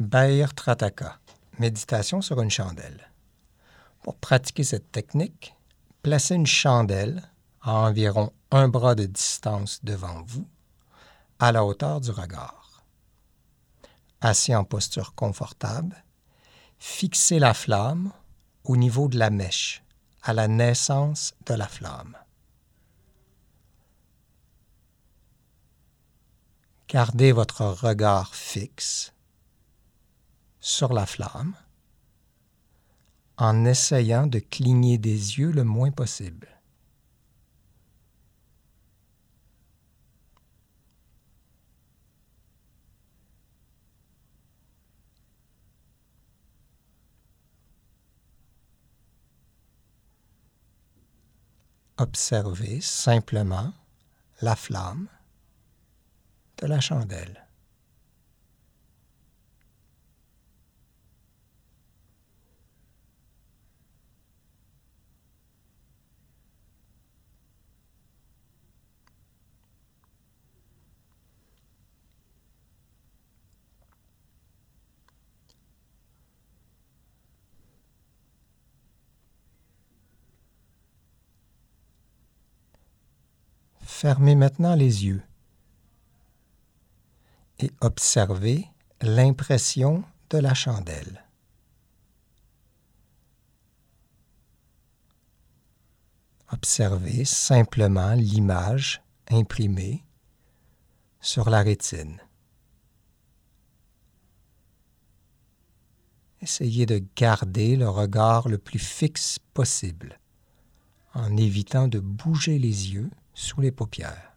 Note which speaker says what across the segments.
Speaker 1: Bair Trataka, méditation sur une chandelle. Pour pratiquer cette technique, placez une chandelle à environ un bras de distance devant vous, à la hauteur du regard. Assis en posture confortable, fixez la flamme au niveau de la mèche, à la naissance de la flamme. Gardez votre regard fixe sur la flamme en essayant de cligner des yeux le moins possible. Observez simplement la flamme de la chandelle. Fermez maintenant les yeux et observez l'impression de la chandelle. Observez simplement l'image imprimée sur la rétine. Essayez de garder le regard le plus fixe possible en évitant de bouger les yeux sous les paupières.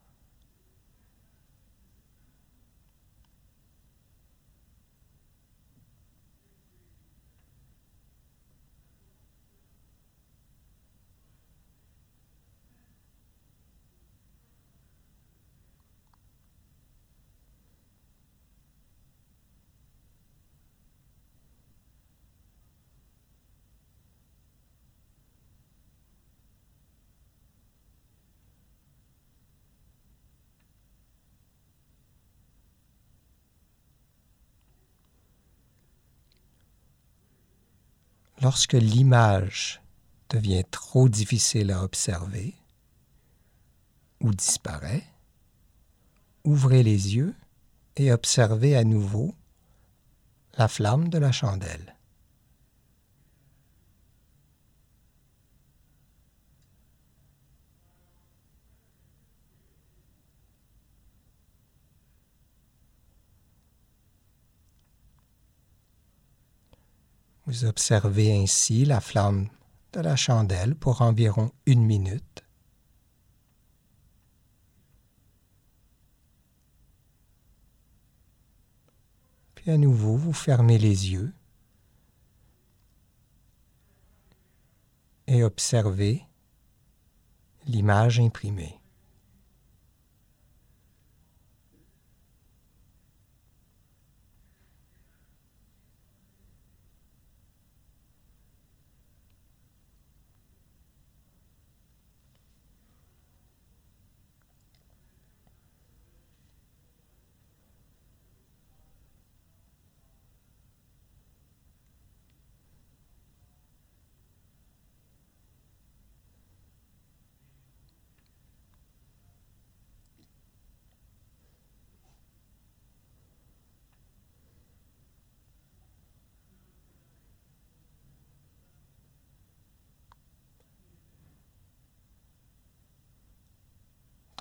Speaker 1: Lorsque l'image devient trop difficile à observer ou disparaît, ouvrez les yeux et observez à nouveau la flamme de la chandelle. Vous observez ainsi la flamme de la chandelle pour environ une minute. Puis à nouveau, vous fermez les yeux et observez l'image imprimée.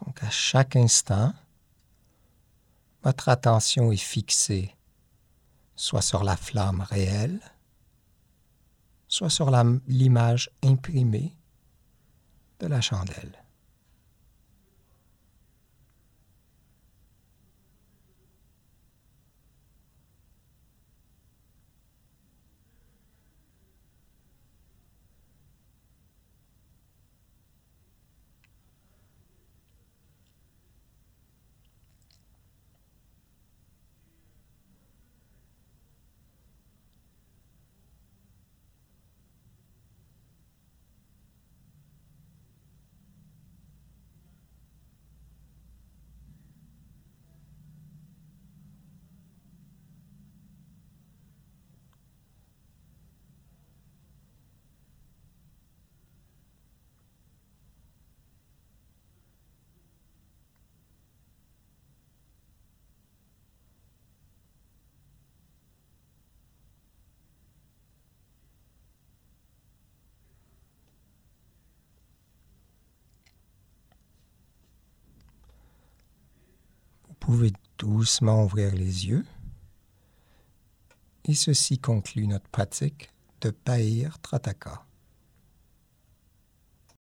Speaker 1: Donc à chaque instant, votre attention est fixée soit sur la flamme réelle, soit sur l'image imprimée de la chandelle. Pouvez doucement ouvrir les yeux. Et ceci conclut notre pratique de Pair Trataka.